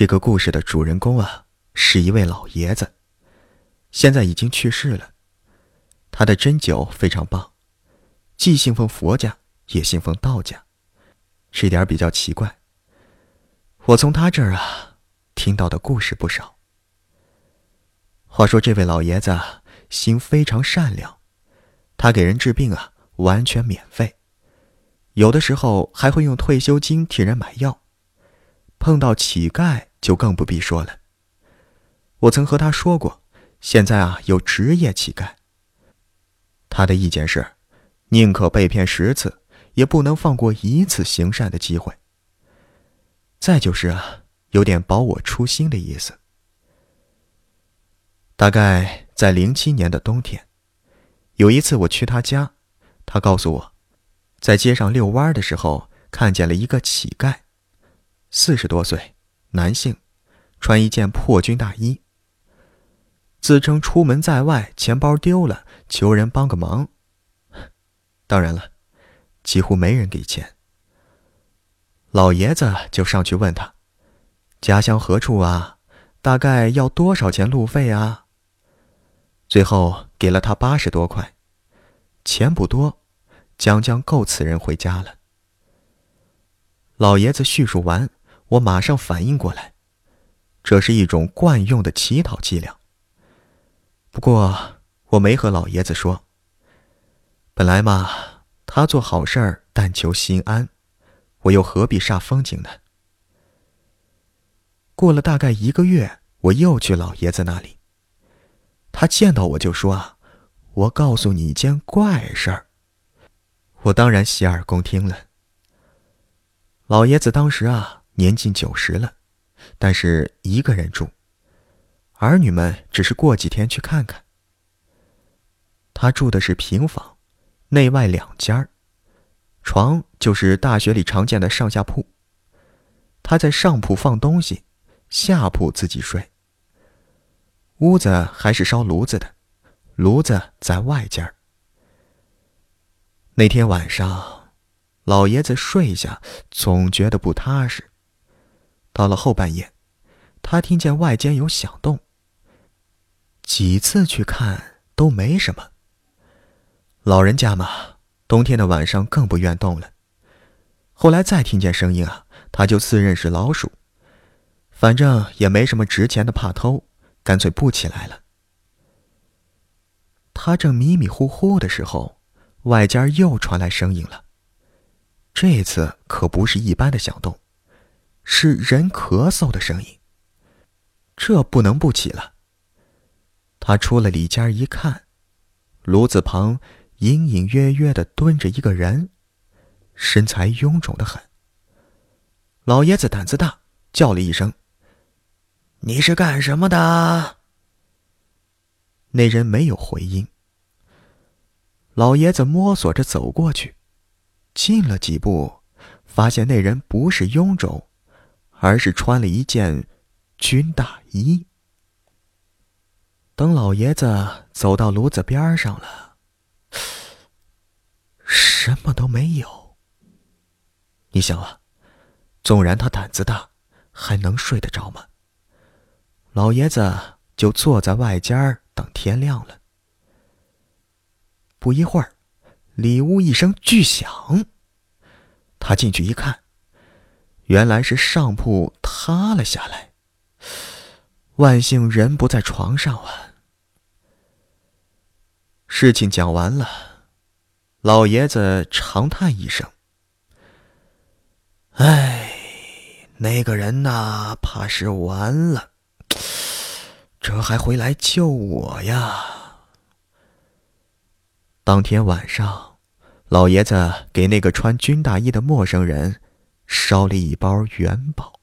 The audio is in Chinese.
这个故事的主人公啊，是一位老爷子，现在已经去世了。他的针灸非常棒，既信奉佛家，也信奉道家，这点比较奇怪。我从他这儿啊，听到的故事不少。话说这位老爷子心非常善良，他给人治病啊，完全免费，有的时候还会用退休金替人买药。碰到乞丐就更不必说了。我曾和他说过，现在啊有职业乞丐。他的意见是，宁可被骗十次，也不能放过一次行善的机会。再就是啊，有点保我初心的意思。大概在零七年的冬天，有一次我去他家，他告诉我，在街上遛弯的时候看见了一个乞丐。四十多岁，男性，穿一件破军大衣。自称出门在外，钱包丢了，求人帮个忙。当然了，几乎没人给钱。老爷子就上去问他：“家乡何处啊？大概要多少钱路费啊？”最后给了他八十多块，钱不多，将将够此人回家了。老爷子叙述完。我马上反应过来，这是一种惯用的乞讨伎俩。不过我没和老爷子说。本来嘛，他做好事儿但求心安，我又何必煞风景呢？过了大概一个月，我又去老爷子那里。他见到我就说：“啊，我告诉你一件怪事儿。”我当然洗耳恭听了。老爷子当时啊。年近九十了，但是一个人住，儿女们只是过几天去看看。他住的是平房，内外两间床就是大学里常见的上下铺。他在上铺放东西，下铺自己睡。屋子还是烧炉子的，炉子在外间那天晚上，老爷子睡下总觉得不踏实。到了后半夜，他听见外间有响动。几次去看都没什么。老人家嘛，冬天的晚上更不愿动了。后来再听见声音啊，他就自认是老鼠。反正也没什么值钱的，怕偷，干脆不起来了。他正迷迷糊糊的时候，外间又传来声音了。这次可不是一般的响动。是人咳嗽的声音。这不能不起了。他出了里间一看，炉子旁隐隐约约的蹲着一个人，身材臃肿的很。老爷子胆子大，叫了一声：“你是干什么的？”那人没有回应。老爷子摸索着走过去，进了几步，发现那人不是臃肿。而是穿了一件军大衣。等老爷子走到炉子边上了，什么都没有。你想啊，纵然他胆子大，还能睡得着吗？老爷子就坐在外间等天亮了。不一会儿，里屋一声巨响，他进去一看。原来是上铺塌了下来，万幸人不在床上啊。事情讲完了，老爷子长叹一声：“哎，那个人呐，怕是完了，这还回来救我呀？”当天晚上，老爷子给那个穿军大衣的陌生人。烧了一包元宝。